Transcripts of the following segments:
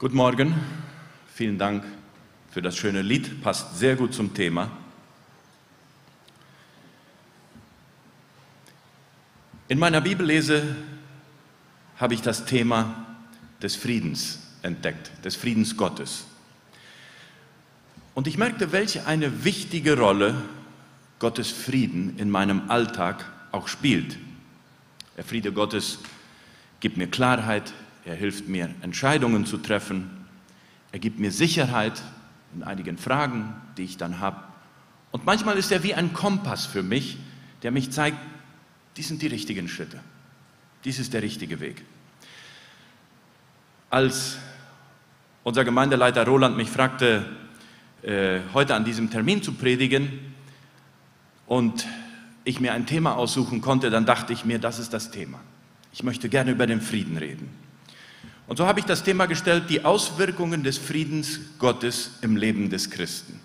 Guten Morgen, vielen Dank für das schöne Lied, passt sehr gut zum Thema. In meiner Bibellese habe ich das Thema des Friedens entdeckt, des Friedens Gottes. Und ich merkte, welche eine wichtige Rolle Gottes Frieden in meinem Alltag auch spielt. Der Friede Gottes gibt mir Klarheit, er hilft mir, Entscheidungen zu treffen, er gibt mir Sicherheit in einigen Fragen, die ich dann habe. Und manchmal ist er wie ein Kompass für mich, der mich zeigt, dies sind die richtigen Schritte, dies ist der richtige Weg. Als unser Gemeindeleiter Roland mich fragte, äh, heute an diesem Termin zu predigen und ich mir ein Thema aussuchen konnte, dann dachte ich mir, das ist das Thema. Ich möchte gerne über den Frieden reden. Und so habe ich das Thema gestellt, die Auswirkungen des Friedens Gottes im Leben des Christen.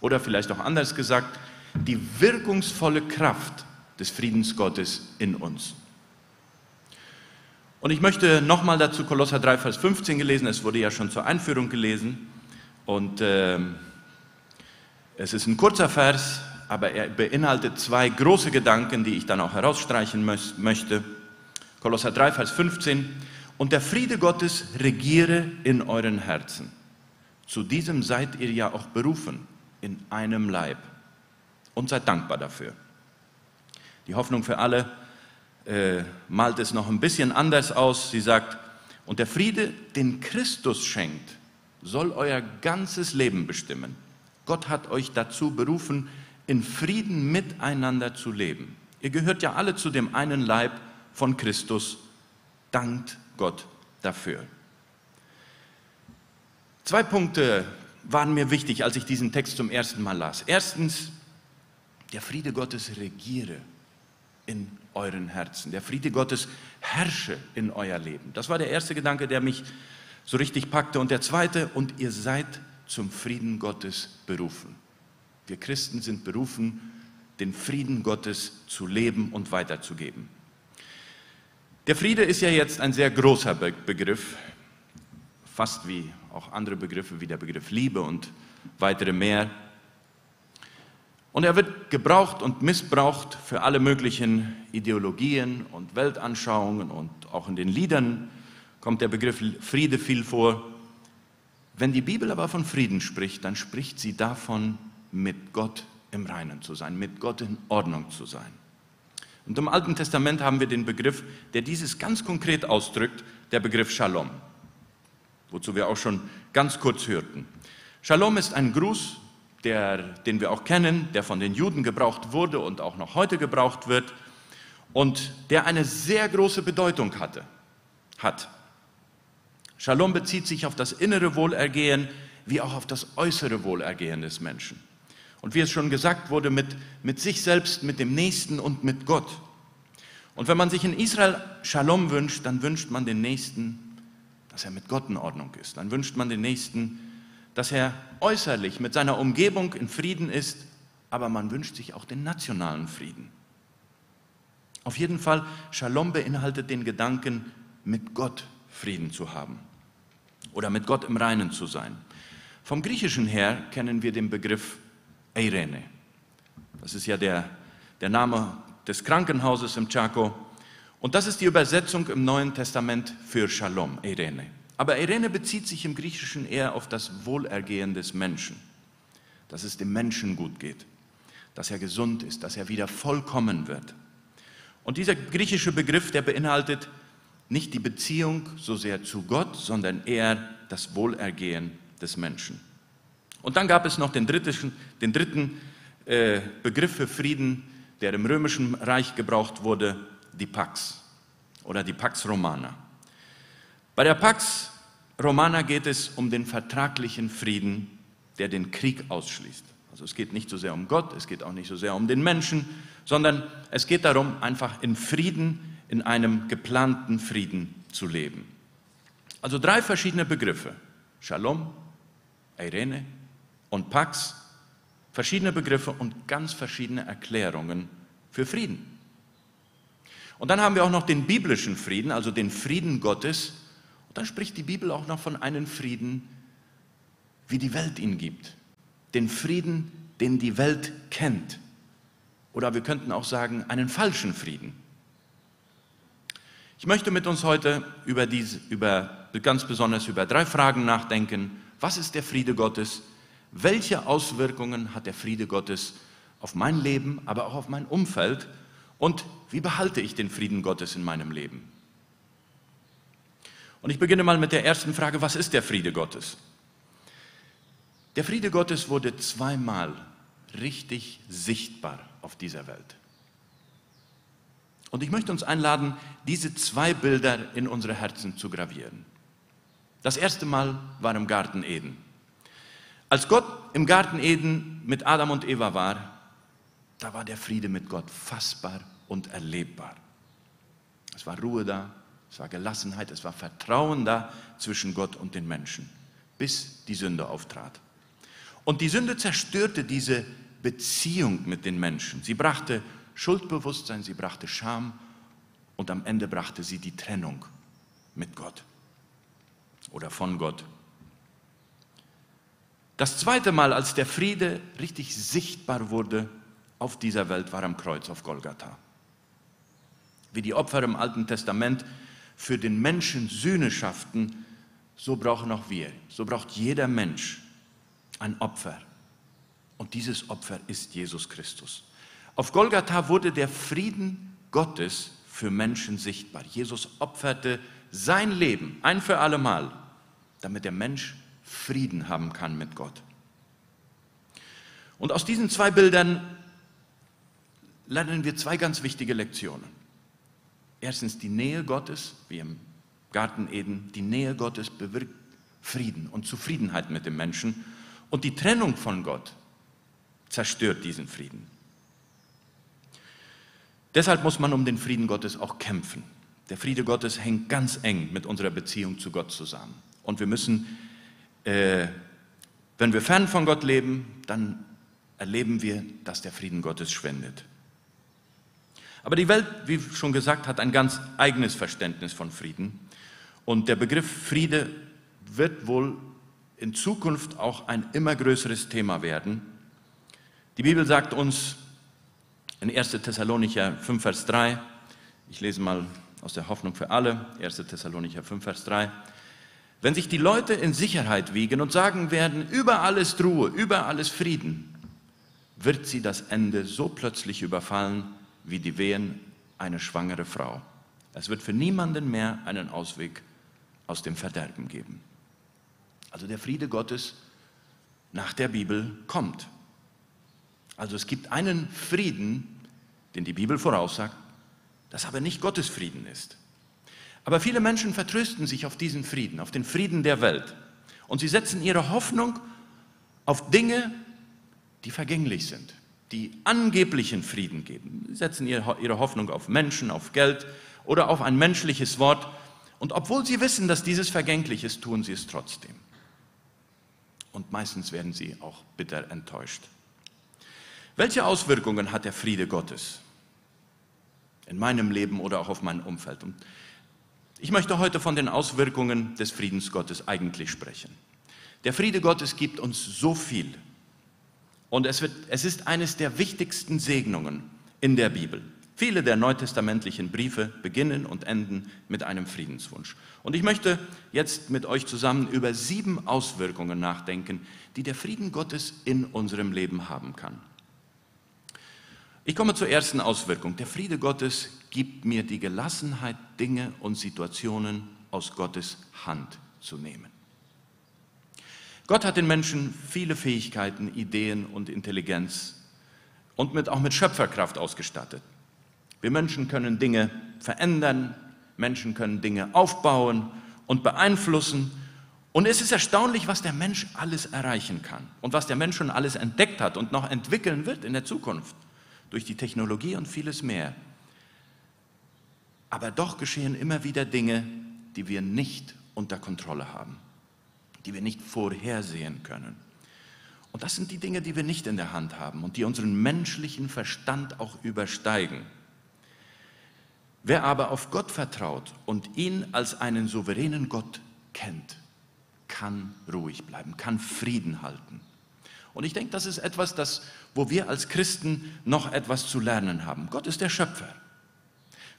Oder vielleicht auch anders gesagt, die wirkungsvolle Kraft des Friedens Gottes in uns. Und ich möchte nochmal dazu Kolosser 3, Vers 15 gelesen, es wurde ja schon zur Einführung gelesen. Und äh, es ist ein kurzer Vers, aber er beinhaltet zwei große Gedanken, die ich dann auch herausstreichen möchte. Kolosser 3, Vers 15. Und der Friede Gottes regiere in euren Herzen. Zu diesem seid ihr ja auch berufen, in einem Leib. Und seid dankbar dafür. Die Hoffnung für alle äh, malt es noch ein bisschen anders aus. Sie sagt, und der Friede, den Christus schenkt, soll euer ganzes Leben bestimmen. Gott hat euch dazu berufen, in Frieden miteinander zu leben. Ihr gehört ja alle zu dem einen Leib von Christus. Dankt Gott dafür. Zwei Punkte waren mir wichtig, als ich diesen Text zum ersten Mal las. Erstens, der Friede Gottes regiere in euren Herzen. Der Friede Gottes herrsche in euer Leben. Das war der erste Gedanke, der mich so richtig packte. Und der zweite, und ihr seid zum Frieden Gottes berufen. Wir Christen sind berufen, den Frieden Gottes zu leben und weiterzugeben. Der Friede ist ja jetzt ein sehr großer Begriff, fast wie auch andere Begriffe wie der Begriff Liebe und weitere mehr. Und er wird gebraucht und missbraucht für alle möglichen Ideologien und Weltanschauungen und auch in den Liedern kommt der Begriff Friede viel vor. Wenn die Bibel aber von Frieden spricht, dann spricht sie davon, mit Gott im Reinen zu sein, mit Gott in Ordnung zu sein. Und im Alten Testament haben wir den Begriff, der dieses ganz konkret ausdrückt, der Begriff Shalom, wozu wir auch schon ganz kurz hörten. Shalom ist ein Gruß, der, den wir auch kennen, der von den Juden gebraucht wurde und auch noch heute gebraucht wird und der eine sehr große Bedeutung hatte, hat. Shalom bezieht sich auf das innere Wohlergehen wie auch auf das äußere Wohlergehen des Menschen. Und wie es schon gesagt wurde, mit, mit sich selbst, mit dem Nächsten und mit Gott. Und wenn man sich in Israel Shalom wünscht, dann wünscht man den Nächsten, dass er mit Gott in Ordnung ist. Dann wünscht man den Nächsten, dass er äußerlich mit seiner Umgebung in Frieden ist, aber man wünscht sich auch den nationalen Frieden. Auf jeden Fall, Shalom beinhaltet den Gedanken, mit Gott Frieden zu haben oder mit Gott im Reinen zu sein. Vom Griechischen her kennen wir den Begriff Eirene. Das ist ja der, der Name des Krankenhauses im Chaco. Und das ist die Übersetzung im Neuen Testament für Shalom, Eirene. Aber Eirene bezieht sich im Griechischen eher auf das Wohlergehen des Menschen, dass es dem Menschen gut geht, dass er gesund ist, dass er wieder vollkommen wird. Und dieser griechische Begriff, der beinhaltet nicht die Beziehung so sehr zu Gott, sondern eher das Wohlergehen des Menschen. Und dann gab es noch den dritten, den dritten äh, Begriff für Frieden, der im römischen Reich gebraucht wurde, die Pax oder die Pax Romana. Bei der Pax Romana geht es um den vertraglichen Frieden, der den Krieg ausschließt. Also es geht nicht so sehr um Gott, es geht auch nicht so sehr um den Menschen, sondern es geht darum, einfach in Frieden, in einem geplanten Frieden zu leben. Also drei verschiedene Begriffe. Shalom, Irene und Pax verschiedene Begriffe und ganz verschiedene Erklärungen für Frieden. Und dann haben wir auch noch den biblischen Frieden, also den Frieden Gottes. dann spricht die Bibel auch noch von einem Frieden, wie die Welt ihn gibt. Den Frieden, den die Welt kennt. Oder wir könnten auch sagen, einen falschen Frieden. Ich möchte mit uns heute über diese, über, ganz besonders über drei Fragen nachdenken. Was ist der Friede Gottes? Welche Auswirkungen hat der Friede Gottes auf mein Leben, aber auch auf mein Umfeld? Und wie behalte ich den Frieden Gottes in meinem Leben? Und ich beginne mal mit der ersten Frage, was ist der Friede Gottes? Der Friede Gottes wurde zweimal richtig sichtbar auf dieser Welt. Und ich möchte uns einladen, diese zwei Bilder in unsere Herzen zu gravieren. Das erste Mal war im Garten Eden. Als Gott im Garten Eden mit Adam und Eva war, da war der Friede mit Gott fassbar und erlebbar. Es war Ruhe da, es war Gelassenheit, es war Vertrauen da zwischen Gott und den Menschen, bis die Sünde auftrat. Und die Sünde zerstörte diese Beziehung mit den Menschen. Sie brachte Schuldbewusstsein, sie brachte Scham und am Ende brachte sie die Trennung mit Gott oder von Gott. Das zweite Mal, als der Friede richtig sichtbar wurde auf dieser Welt, war am Kreuz auf Golgatha. Wie die Opfer im Alten Testament für den Menschen Sühne schafften, so brauchen auch wir, so braucht jeder Mensch ein Opfer. Und dieses Opfer ist Jesus Christus. Auf Golgatha wurde der Frieden Gottes für Menschen sichtbar. Jesus opferte sein Leben ein für allemal, damit der Mensch Frieden haben kann mit Gott. Und aus diesen zwei Bildern lernen wir zwei ganz wichtige Lektionen. Erstens die Nähe Gottes, wie im Garten Eden, die Nähe Gottes bewirkt Frieden und Zufriedenheit mit dem Menschen. Und die Trennung von Gott zerstört diesen Frieden. Deshalb muss man um den Frieden Gottes auch kämpfen. Der Friede Gottes hängt ganz eng mit unserer Beziehung zu Gott zusammen. Und wir müssen, äh, wenn wir fern von Gott leben, dann erleben wir, dass der Frieden Gottes schwindet. Aber die Welt, wie schon gesagt, hat ein ganz eigenes Verständnis von Frieden. Und der Begriff Friede wird wohl in Zukunft auch ein immer größeres Thema werden. Die Bibel sagt uns in 1. Thessalonicher 5, Vers 3, ich lese mal aus der Hoffnung für alle, 1. Thessalonicher 5, Vers 3, wenn sich die Leute in Sicherheit wiegen und sagen werden, über alles Ruhe, über alles Frieden, wird sie das Ende so plötzlich überfallen, wie die Wehen eine schwangere Frau. Es wird für niemanden mehr einen Ausweg aus dem Verderben geben. Also der Friede Gottes nach der Bibel kommt. Also es gibt einen Frieden, den die Bibel voraussagt, das aber nicht Gottes Frieden ist. Aber viele Menschen vertrösten sich auf diesen Frieden, auf den Frieden der Welt. Und sie setzen ihre Hoffnung auf Dinge, die vergänglich sind die angeblichen Frieden geben. Sie setzen ihre Hoffnung auf Menschen, auf Geld oder auf ein menschliches Wort. Und obwohl sie wissen, dass dieses vergänglich ist, tun sie es trotzdem. Und meistens werden sie auch bitter enttäuscht. Welche Auswirkungen hat der Friede Gottes in meinem Leben oder auch auf mein Umfeld? Und ich möchte heute von den Auswirkungen des Friedens Gottes eigentlich sprechen. Der Friede Gottes gibt uns so viel und es, wird, es ist eines der wichtigsten Segnungen in der Bibel. Viele der neutestamentlichen Briefe beginnen und enden mit einem Friedenswunsch. Und ich möchte jetzt mit euch zusammen über sieben Auswirkungen nachdenken, die der Frieden Gottes in unserem Leben haben kann. Ich komme zur ersten Auswirkung. Der Friede Gottes gibt mir die Gelassenheit, Dinge und Situationen aus Gottes Hand zu nehmen. Gott hat den Menschen viele Fähigkeiten, Ideen und Intelligenz und mit, auch mit Schöpferkraft ausgestattet. Wir Menschen können Dinge verändern, Menschen können Dinge aufbauen und beeinflussen. Und es ist erstaunlich, was der Mensch alles erreichen kann und was der Mensch schon alles entdeckt hat und noch entwickeln wird in der Zukunft durch die Technologie und vieles mehr. Aber doch geschehen immer wieder Dinge, die wir nicht unter Kontrolle haben die wir nicht vorhersehen können. Und das sind die Dinge, die wir nicht in der Hand haben und die unseren menschlichen Verstand auch übersteigen. Wer aber auf Gott vertraut und ihn als einen souveränen Gott kennt, kann ruhig bleiben, kann Frieden halten. Und ich denke, das ist etwas, das, wo wir als Christen noch etwas zu lernen haben. Gott ist der Schöpfer.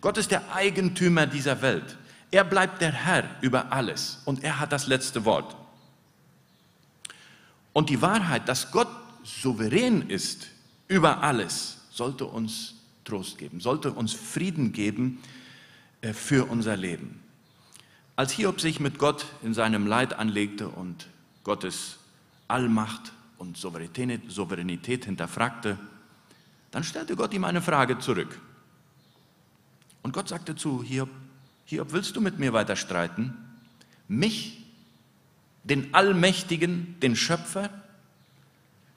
Gott ist der Eigentümer dieser Welt. Er bleibt der Herr über alles und er hat das letzte Wort. Und die Wahrheit, dass Gott souverän ist über alles, sollte uns Trost geben, sollte uns Frieden geben äh, für unser Leben. Als Hiob sich mit Gott in seinem Leid anlegte und Gottes Allmacht und Souveränität hinterfragte, dann stellte Gott ihm eine Frage zurück. Und Gott sagte zu Hiob, Hiob, willst du mit mir weiter streiten? Mich, den Allmächtigen, den Schöpfer?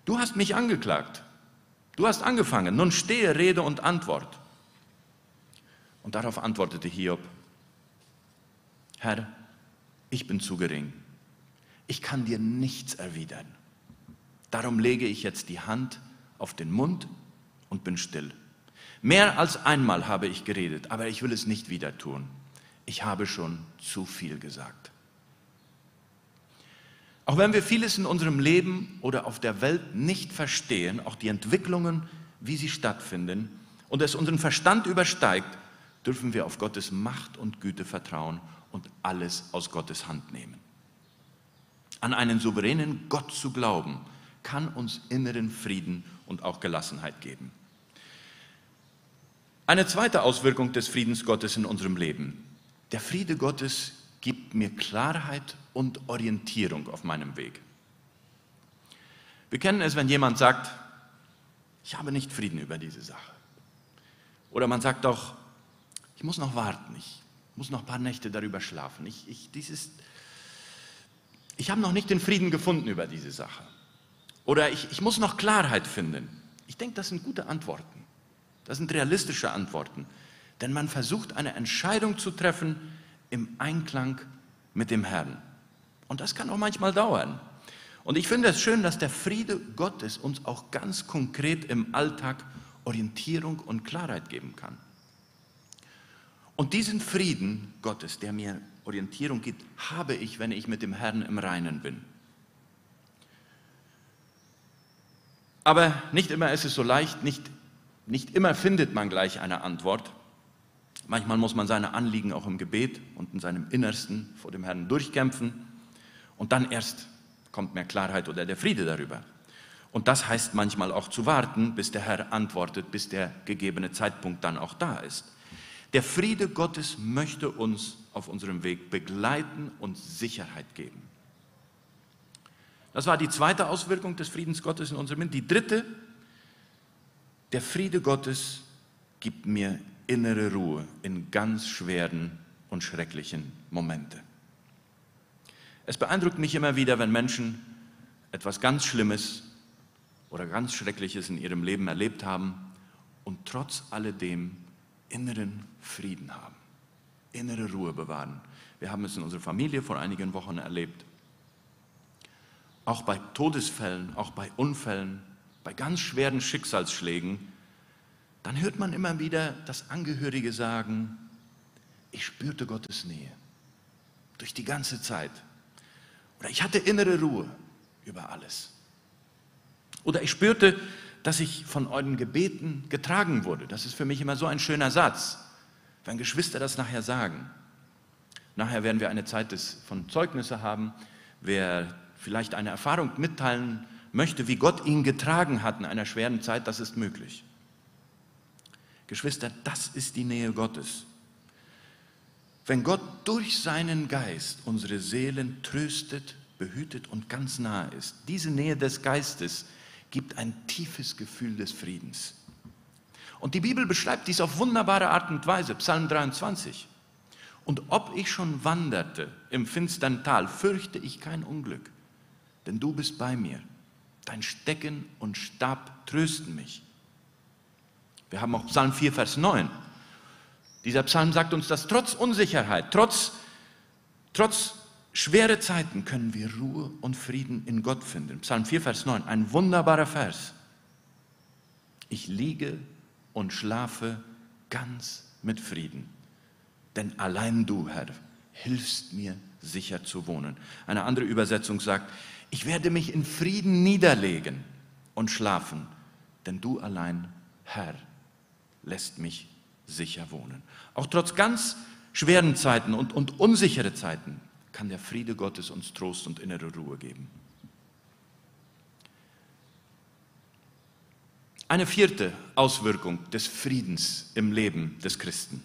Du hast mich angeklagt. Du hast angefangen. Nun stehe Rede und Antwort. Und darauf antwortete Hiob, Herr, ich bin zu gering. Ich kann dir nichts erwidern. Darum lege ich jetzt die Hand auf den Mund und bin still. Mehr als einmal habe ich geredet, aber ich will es nicht wieder tun. Ich habe schon zu viel gesagt. Auch wenn wir vieles in unserem Leben oder auf der Welt nicht verstehen, auch die Entwicklungen, wie sie stattfinden, und es unseren Verstand übersteigt, dürfen wir auf Gottes Macht und Güte vertrauen und alles aus Gottes Hand nehmen. An einen souveränen Gott zu glauben, kann uns inneren Frieden und auch Gelassenheit geben. Eine zweite Auswirkung des Friedens Gottes in unserem Leben. Der Friede Gottes gibt mir Klarheit und Orientierung auf meinem Weg. Wir kennen es, wenn jemand sagt, ich habe nicht Frieden über diese Sache. Oder man sagt auch, ich muss noch warten, ich muss noch ein paar Nächte darüber schlafen. Ich, ich, dieses, ich habe noch nicht den Frieden gefunden über diese Sache. Oder ich, ich muss noch Klarheit finden. Ich denke, das sind gute Antworten. Das sind realistische Antworten. Denn man versucht eine Entscheidung zu treffen im Einklang mit dem Herrn. Und das kann auch manchmal dauern. Und ich finde es schön, dass der Friede Gottes uns auch ganz konkret im Alltag Orientierung und Klarheit geben kann. Und diesen Frieden Gottes, der mir Orientierung gibt, habe ich, wenn ich mit dem Herrn im Reinen bin. Aber nicht immer ist es so leicht, nicht, nicht immer findet man gleich eine Antwort. Manchmal muss man seine Anliegen auch im Gebet und in seinem Innersten vor dem Herrn durchkämpfen. Und dann erst kommt mehr Klarheit oder der Friede darüber. Und das heißt manchmal auch zu warten, bis der Herr antwortet, bis der gegebene Zeitpunkt dann auch da ist. Der Friede Gottes möchte uns auf unserem Weg begleiten und Sicherheit geben. Das war die zweite Auswirkung des Friedens Gottes in unserem Leben. Die dritte, der Friede Gottes gibt mir innere Ruhe in ganz schweren und schrecklichen Momenten. Es beeindruckt mich immer wieder, wenn Menschen etwas ganz Schlimmes oder ganz Schreckliches in ihrem Leben erlebt haben und trotz alledem inneren Frieden haben, innere Ruhe bewahren. Wir haben es in unserer Familie vor einigen Wochen erlebt. Auch bei Todesfällen, auch bei Unfällen, bei ganz schweren Schicksalsschlägen, dann hört man immer wieder das Angehörige sagen, ich spürte Gottes Nähe durch die ganze Zeit. Oder ich hatte innere Ruhe über alles. Oder ich spürte, dass ich von euren Gebeten getragen wurde. Das ist für mich immer so ein schöner Satz, wenn Geschwister das nachher sagen. Nachher werden wir eine Zeit des, von Zeugnisse haben. Wer vielleicht eine Erfahrung mitteilen möchte, wie Gott ihn getragen hat in einer schweren Zeit, das ist möglich. Geschwister, das ist die Nähe Gottes. Wenn Gott durch seinen Geist unsere Seelen tröstet, behütet und ganz nahe ist, diese Nähe des Geistes gibt ein tiefes Gefühl des Friedens. Und die Bibel beschreibt dies auf wunderbare Art und Weise, Psalm 23. Und ob ich schon wanderte im finstern Tal, fürchte ich kein Unglück, denn du bist bei mir. Dein Stecken und Stab trösten mich. Wir haben auch Psalm 4, Vers 9. Dieser Psalm sagt uns, dass trotz Unsicherheit, trotz, trotz schwere Zeiten können wir Ruhe und Frieden in Gott finden. Psalm 4, Vers 9, ein wunderbarer Vers. Ich liege und schlafe ganz mit Frieden, denn allein du, Herr, hilfst mir sicher zu wohnen. Eine andere Übersetzung sagt, ich werde mich in Frieden niederlegen und schlafen, denn du allein, Herr, lässt mich sicher wohnen. Auch trotz ganz schweren Zeiten und, und unsichere Zeiten kann der Friede Gottes uns Trost und innere Ruhe geben. Eine vierte Auswirkung des Friedens im Leben des Christen.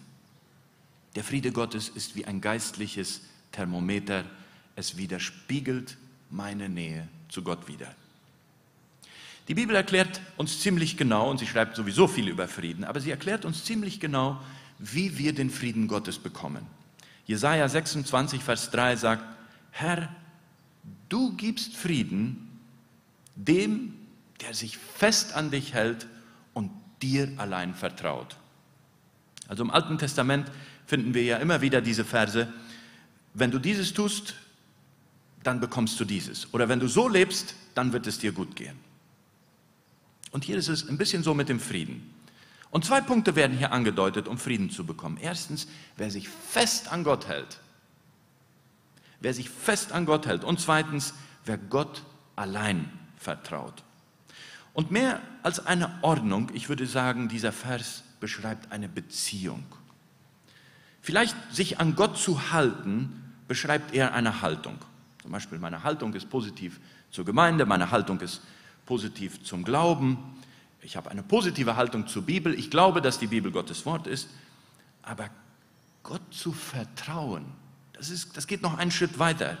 Der Friede Gottes ist wie ein geistliches Thermometer. Es widerspiegelt meine Nähe zu Gott wieder. Die Bibel erklärt uns ziemlich genau, und sie schreibt sowieso viel über Frieden, aber sie erklärt uns ziemlich genau, wie wir den Frieden Gottes bekommen. Jesaja 26, Vers 3 sagt: Herr, du gibst Frieden dem, der sich fest an dich hält und dir allein vertraut. Also im Alten Testament finden wir ja immer wieder diese Verse, wenn du dieses tust, dann bekommst du dieses. Oder wenn du so lebst, dann wird es dir gut gehen. Und hier ist es ein bisschen so mit dem Frieden. Und zwei Punkte werden hier angedeutet, um Frieden zu bekommen. Erstens, wer sich fest an Gott hält. Wer sich fest an Gott hält. Und zweitens, wer Gott allein vertraut. Und mehr als eine Ordnung, ich würde sagen, dieser Vers beschreibt eine Beziehung. Vielleicht sich an Gott zu halten, beschreibt eher eine Haltung. Zum Beispiel, meine Haltung ist positiv zur Gemeinde, meine Haltung ist positiv zum Glauben. Ich habe eine positive Haltung zur Bibel. Ich glaube, dass die Bibel Gottes Wort ist. Aber Gott zu vertrauen, das, ist, das geht noch einen Schritt weiter.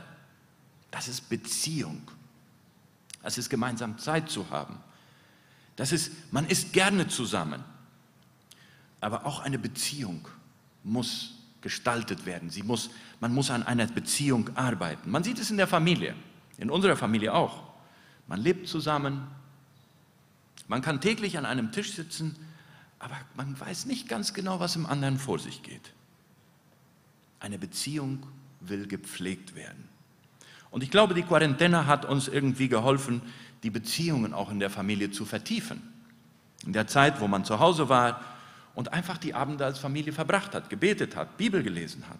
Das ist Beziehung. Das ist gemeinsam Zeit zu haben. Das ist, man ist gerne zusammen. Aber auch eine Beziehung muss gestaltet werden. Sie muss, man muss an einer Beziehung arbeiten. Man sieht es in der Familie, in unserer Familie auch. Man lebt zusammen. Man kann täglich an einem Tisch sitzen, aber man weiß nicht ganz genau, was im anderen vor sich geht. Eine Beziehung will gepflegt werden. Und ich glaube, die Quarantäne hat uns irgendwie geholfen, die Beziehungen auch in der Familie zu vertiefen. In der Zeit, wo man zu Hause war und einfach die Abende als Familie verbracht hat, gebetet hat, Bibel gelesen hat.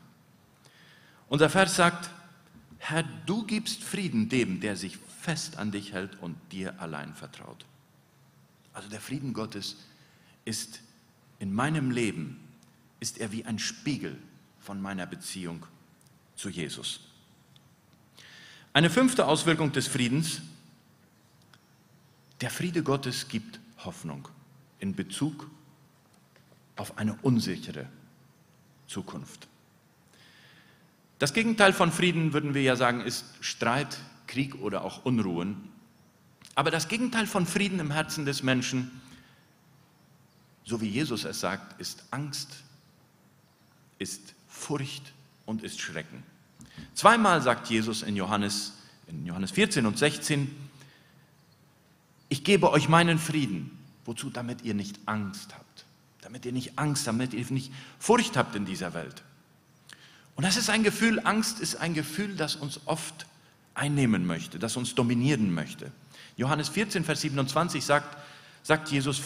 Unser Vers sagt, Herr, du gibst Frieden dem, der sich fest an dich hält und dir allein vertraut. Also der Frieden Gottes ist in meinem Leben, ist er wie ein Spiegel von meiner Beziehung zu Jesus. Eine fünfte Auswirkung des Friedens der Friede Gottes gibt Hoffnung in Bezug auf eine unsichere Zukunft. Das Gegenteil von Frieden, würden wir ja sagen, ist Streit, Krieg oder auch Unruhen. Aber das Gegenteil von Frieden im Herzen des Menschen, so wie Jesus es sagt, ist Angst, ist Furcht und ist Schrecken. Zweimal sagt Jesus in Johannes, in Johannes 14 und 16, ich gebe euch meinen Frieden. Wozu? Damit ihr nicht Angst habt. Damit ihr nicht Angst, damit ihr nicht Furcht habt in dieser Welt. Und das ist ein Gefühl, Angst ist ein Gefühl, das uns oft einnehmen möchte, das uns dominieren möchte. Johannes 14, Vers 27 sagt, sagt Jesus,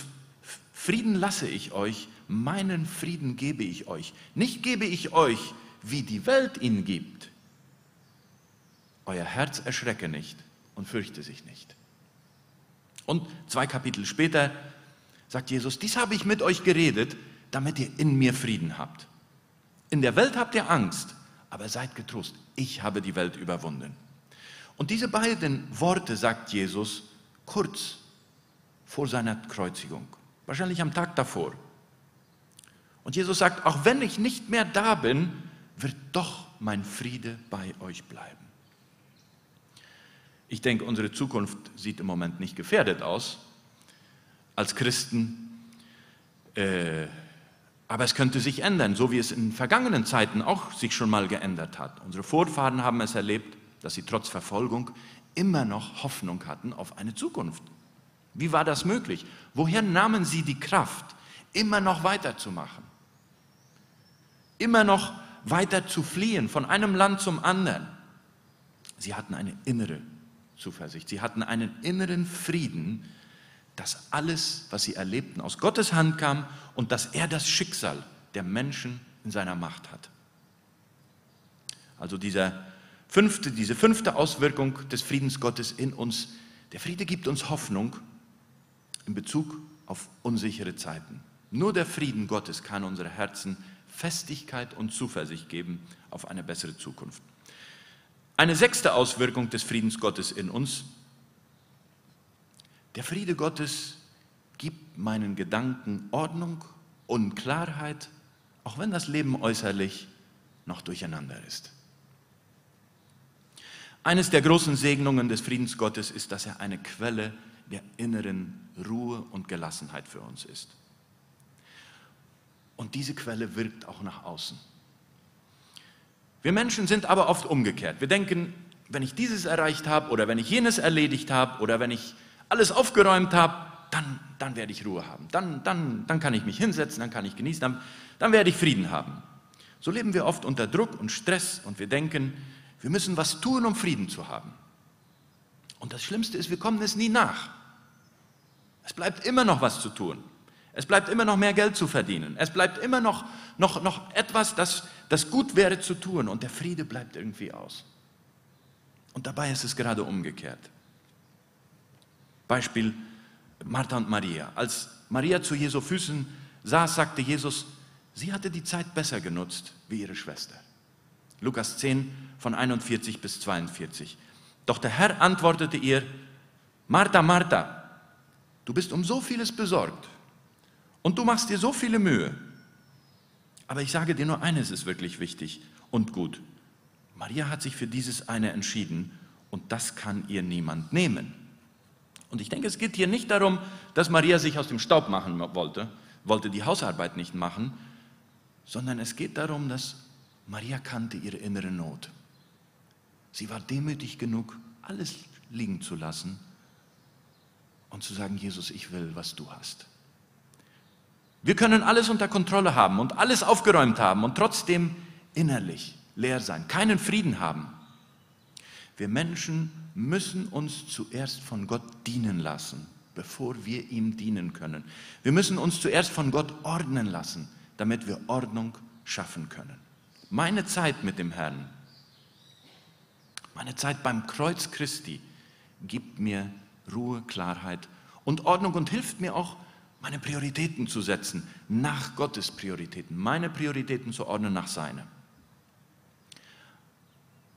Frieden lasse ich euch, meinen Frieden gebe ich euch. Nicht gebe ich euch, wie die Welt ihn gibt. Euer Herz erschrecke nicht und fürchte sich nicht. Und zwei Kapitel später sagt Jesus, dies habe ich mit euch geredet, damit ihr in mir Frieden habt. In der Welt habt ihr Angst, aber seid getrost, ich habe die Welt überwunden. Und diese beiden Worte sagt Jesus kurz vor seiner Kreuzigung, wahrscheinlich am Tag davor. Und Jesus sagt, auch wenn ich nicht mehr da bin, wird doch mein Friede bei euch bleiben. Ich denke, unsere Zukunft sieht im Moment nicht gefährdet aus als Christen. Äh, aber es könnte sich ändern, so wie es in vergangenen Zeiten auch sich schon mal geändert hat. Unsere Vorfahren haben es erlebt, dass sie trotz Verfolgung immer noch Hoffnung hatten auf eine Zukunft. Wie war das möglich? Woher nahmen sie die Kraft, immer noch weiterzumachen? Immer noch weiter zu fliehen von einem Land zum anderen? Sie hatten eine innere Zuversicht. Sie hatten einen inneren Frieden, dass alles, was sie erlebten, aus Gottes Hand kam und dass er das Schicksal der Menschen in seiner Macht hat. Also dieser Fünfte, diese fünfte Auswirkung des Friedens Gottes in uns, der Friede gibt uns Hoffnung in Bezug auf unsichere Zeiten. Nur der Frieden Gottes kann unsere Herzen Festigkeit und Zuversicht geben auf eine bessere Zukunft. Eine sechste Auswirkung des Friedens Gottes in uns. Der Friede Gottes gibt meinen Gedanken Ordnung und Klarheit, auch wenn das Leben äußerlich noch durcheinander ist. Eines der großen Segnungen des Friedens Gottes ist, dass er eine Quelle der inneren Ruhe und Gelassenheit für uns ist. Und diese Quelle wirkt auch nach außen. Wir Menschen sind aber oft umgekehrt. Wir denken, wenn ich dieses erreicht habe oder wenn ich jenes erledigt habe oder wenn ich alles aufgeräumt habe, dann, dann werde ich Ruhe haben. Dann, dann, dann kann ich mich hinsetzen, dann kann ich genießen, dann, dann werde ich Frieden haben. So leben wir oft unter Druck und Stress und wir denken, wir müssen was tun, um Frieden zu haben. Und das Schlimmste ist, wir kommen es nie nach. Es bleibt immer noch was zu tun. Es bleibt immer noch mehr Geld zu verdienen. Es bleibt immer noch, noch, noch etwas, das, das gut wäre zu tun. Und der Friede bleibt irgendwie aus. Und dabei ist es gerade umgekehrt. Beispiel Martha und Maria. Als Maria zu Jesu Füßen saß, sagte Jesus, sie hatte die Zeit besser genutzt wie ihre Schwester. Lukas 10 von 41 bis 42. Doch der Herr antwortete ihr, Martha, Martha, du bist um so vieles besorgt und du machst dir so viele Mühe. Aber ich sage dir nur eines ist wirklich wichtig und gut. Maria hat sich für dieses eine entschieden und das kann ihr niemand nehmen. Und ich denke, es geht hier nicht darum, dass Maria sich aus dem Staub machen wollte, wollte die Hausarbeit nicht machen, sondern es geht darum, dass Maria kannte ihre innere Not. Sie war demütig genug, alles liegen zu lassen und zu sagen, Jesus, ich will, was du hast. Wir können alles unter Kontrolle haben und alles aufgeräumt haben und trotzdem innerlich leer sein, keinen Frieden haben. Wir Menschen müssen uns zuerst von Gott dienen lassen, bevor wir ihm dienen können. Wir müssen uns zuerst von Gott ordnen lassen, damit wir Ordnung schaffen können. Meine Zeit mit dem Herrn, meine Zeit beim Kreuz Christi gibt mir Ruhe, Klarheit und Ordnung und hilft mir auch, meine Prioritäten zu setzen, nach Gottes Prioritäten, meine Prioritäten zu ordnen nach seiner.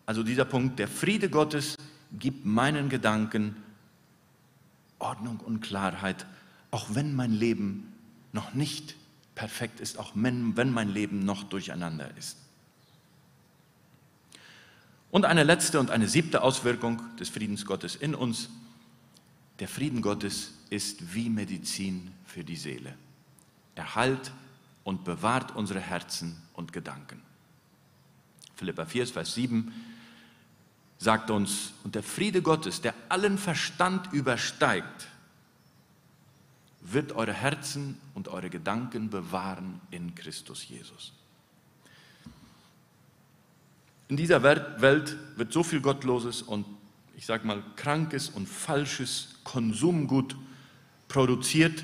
Also dieser Punkt, der Friede Gottes gibt meinen Gedanken Ordnung und Klarheit, auch wenn mein Leben noch nicht perfekt ist, auch wenn, wenn mein Leben noch durcheinander ist. Und eine letzte und eine siebte Auswirkung des Friedens Gottes in uns. Der Frieden Gottes ist wie Medizin für die Seele. Er heilt und bewahrt unsere Herzen und Gedanken. Philippa 4, Vers 7 sagt uns, und der Friede Gottes, der allen Verstand übersteigt, wird eure Herzen und eure Gedanken bewahren in Christus Jesus. In dieser Welt wird so viel Gottloses und ich sage mal krankes und falsches Konsumgut produziert,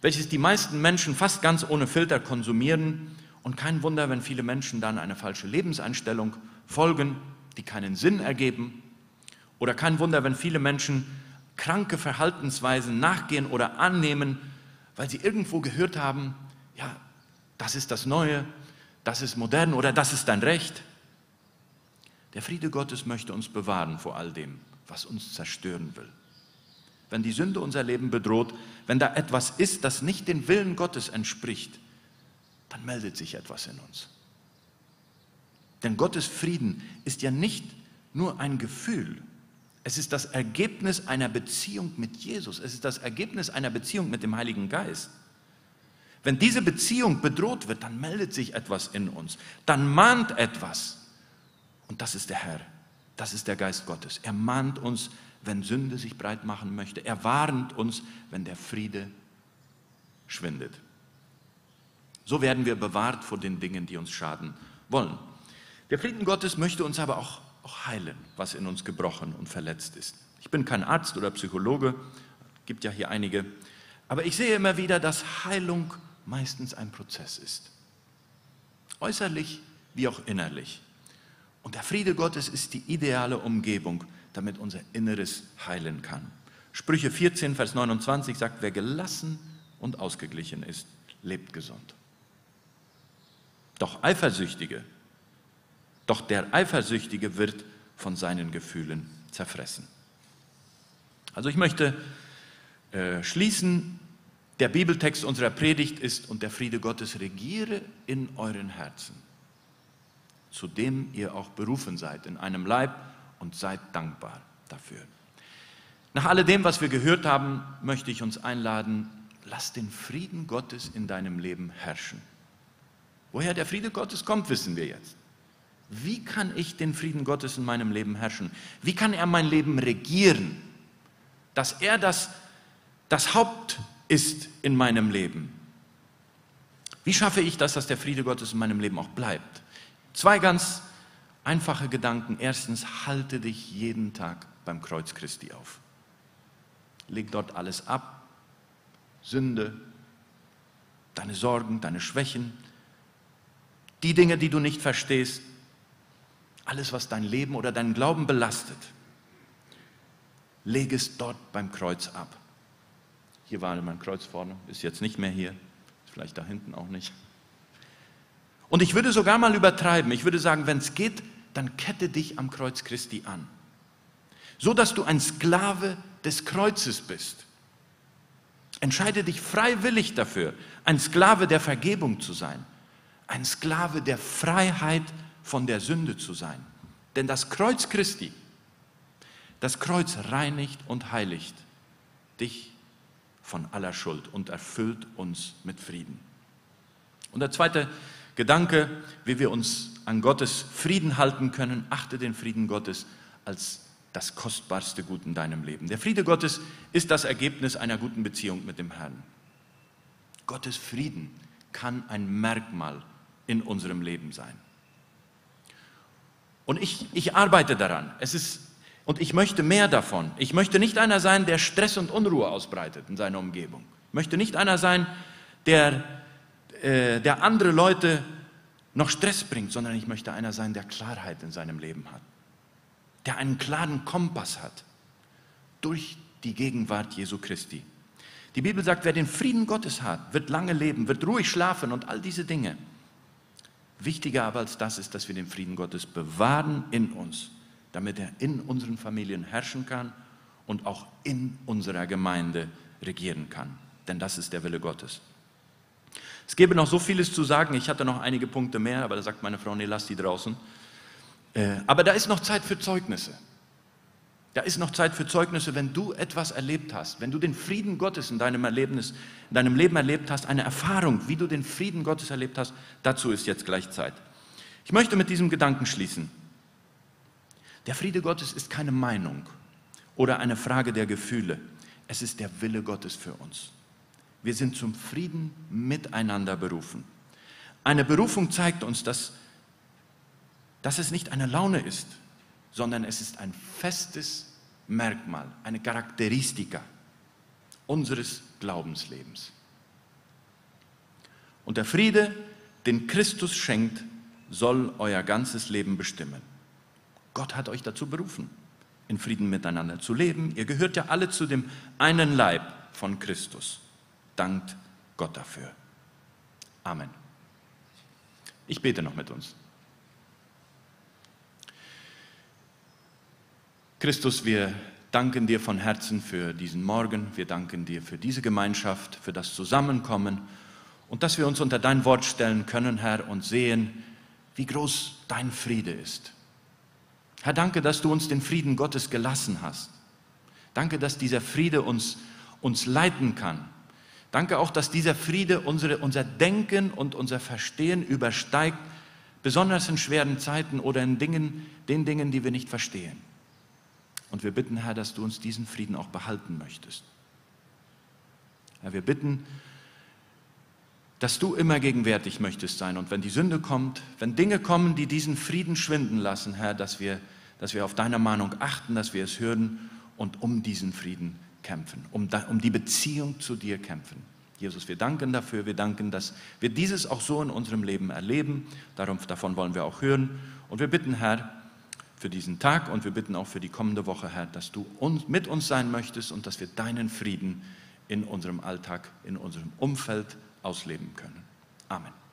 welches die meisten Menschen fast ganz ohne Filter konsumieren. Und kein Wunder, wenn viele Menschen dann eine falsche Lebenseinstellung folgen, die keinen Sinn ergeben. Oder kein Wunder, wenn viele Menschen kranke Verhaltensweisen nachgehen oder annehmen, weil sie irgendwo gehört haben, ja, das ist das Neue, das ist modern oder das ist dein Recht. Der Friede Gottes möchte uns bewahren vor all dem, was uns zerstören will. Wenn die Sünde unser Leben bedroht, wenn da etwas ist, das nicht dem Willen Gottes entspricht, dann meldet sich etwas in uns. Denn Gottes Frieden ist ja nicht nur ein Gefühl, es ist das Ergebnis einer Beziehung mit Jesus, es ist das Ergebnis einer Beziehung mit dem Heiligen Geist. Wenn diese Beziehung bedroht wird, dann meldet sich etwas in uns, dann mahnt etwas. Und das ist der Herr, das ist der Geist Gottes. Er mahnt uns, wenn Sünde sich breit machen möchte. Er warnt uns, wenn der Friede schwindet. So werden wir bewahrt vor den Dingen, die uns schaden wollen. Der Frieden Gottes möchte uns aber auch, auch heilen, was in uns gebrochen und verletzt ist. Ich bin kein Arzt oder Psychologe, gibt ja hier einige, aber ich sehe immer wieder, dass Heilung meistens ein Prozess ist. Äußerlich wie auch innerlich. Und der Friede Gottes ist die ideale Umgebung, damit unser Inneres heilen kann. Sprüche 14, Vers 29 sagt, wer gelassen und ausgeglichen ist, lebt gesund. Doch Eifersüchtige, doch der Eifersüchtige wird von seinen Gefühlen zerfressen. Also ich möchte äh, schließen, der Bibeltext unserer Predigt ist, und der Friede Gottes regiere in euren Herzen, zu dem ihr auch berufen seid, in einem Leib und seid dankbar dafür. Nach alledem, was wir gehört haben, möchte ich uns einladen, lass den Frieden Gottes in deinem Leben herrschen. Woher der Friede Gottes kommt, wissen wir jetzt. Wie kann ich den Frieden Gottes in meinem Leben herrschen? Wie kann er mein Leben regieren? Dass er das, das Haupt ist in meinem Leben. Wie schaffe ich das, dass der Friede Gottes in meinem Leben auch bleibt? Zwei ganz einfache Gedanken. Erstens, halte dich jeden Tag beim Kreuz Christi auf. Leg dort alles ab. Sünde, deine Sorgen, deine Schwächen, die Dinge, die du nicht verstehst, alles, was dein Leben oder deinen Glauben belastet, leg es dort beim Kreuz ab. Hier war mein Kreuz vorne, ist jetzt nicht mehr hier, vielleicht da hinten auch nicht. Und ich würde sogar mal übertreiben, ich würde sagen, wenn es geht, dann kette dich am Kreuz Christi an, so dass du ein Sklave des Kreuzes bist. Entscheide dich freiwillig dafür, ein Sklave der Vergebung zu sein ein Sklave der Freiheit von der Sünde zu sein. Denn das Kreuz Christi, das Kreuz reinigt und heiligt dich von aller Schuld und erfüllt uns mit Frieden. Und der zweite Gedanke, wie wir uns an Gottes Frieden halten können, achte den Frieden Gottes als das kostbarste Gut in deinem Leben. Der Friede Gottes ist das Ergebnis einer guten Beziehung mit dem Herrn. Gottes Frieden kann ein Merkmal in unserem Leben sein. Und ich, ich arbeite daran. Es ist, und ich möchte mehr davon. Ich möchte nicht einer sein, der Stress und Unruhe ausbreitet in seiner Umgebung. Ich möchte nicht einer sein, der, äh, der andere Leute noch Stress bringt, sondern ich möchte einer sein, der Klarheit in seinem Leben hat. Der einen klaren Kompass hat. Durch die Gegenwart Jesu Christi. Die Bibel sagt, wer den Frieden Gottes hat, wird lange leben, wird ruhig schlafen und all diese Dinge. Wichtiger aber als das ist, dass wir den Frieden Gottes bewahren in uns, damit er in unseren Familien herrschen kann und auch in unserer Gemeinde regieren kann. Denn das ist der Wille Gottes. Es gäbe noch so vieles zu sagen. Ich hatte noch einige Punkte mehr, aber da sagt meine Frau, nee, lass die draußen. Äh, aber da ist noch Zeit für Zeugnisse. Da ist noch Zeit für Zeugnisse, wenn du etwas erlebt hast, wenn du den Frieden Gottes in deinem, Erlebnis, in deinem Leben erlebt hast, eine Erfahrung, wie du den Frieden Gottes erlebt hast, dazu ist jetzt gleich Zeit. Ich möchte mit diesem Gedanken schließen. Der Friede Gottes ist keine Meinung oder eine Frage der Gefühle. Es ist der Wille Gottes für uns. Wir sind zum Frieden miteinander berufen. Eine Berufung zeigt uns, dass, dass es nicht eine Laune ist, sondern es ist ein festes Merkmal, eine Charakteristika unseres Glaubenslebens. Und der Friede, den Christus schenkt, soll euer ganzes Leben bestimmen. Gott hat euch dazu berufen, in Frieden miteinander zu leben. Ihr gehört ja alle zu dem einen Leib von Christus. Dankt Gott dafür. Amen. Ich bete noch mit uns. Christus, wir danken dir von Herzen für diesen Morgen. Wir danken dir für diese Gemeinschaft, für das Zusammenkommen und dass wir uns unter dein Wort stellen können, Herr, und sehen, wie groß dein Friede ist. Herr, danke, dass du uns den Frieden Gottes gelassen hast. Danke, dass dieser Friede uns, uns leiten kann. Danke auch, dass dieser Friede unsere, unser Denken und unser Verstehen übersteigt, besonders in schweren Zeiten oder in Dingen, den Dingen, die wir nicht verstehen. Und wir bitten, Herr, dass du uns diesen Frieden auch behalten möchtest. Herr, wir bitten, dass du immer gegenwärtig möchtest sein. Und wenn die Sünde kommt, wenn Dinge kommen, die diesen Frieden schwinden lassen, Herr, dass wir, dass wir auf deine Mahnung achten, dass wir es hören und um diesen Frieden kämpfen, um, um die Beziehung zu dir kämpfen. Jesus, wir danken dafür, wir danken, dass wir dieses auch so in unserem Leben erleben. Darum, davon wollen wir auch hören. Und wir bitten, Herr, für diesen Tag und wir bitten auch für die kommende Woche, Herr, dass du uns, mit uns sein möchtest und dass wir deinen Frieden in unserem Alltag, in unserem Umfeld ausleben können. Amen.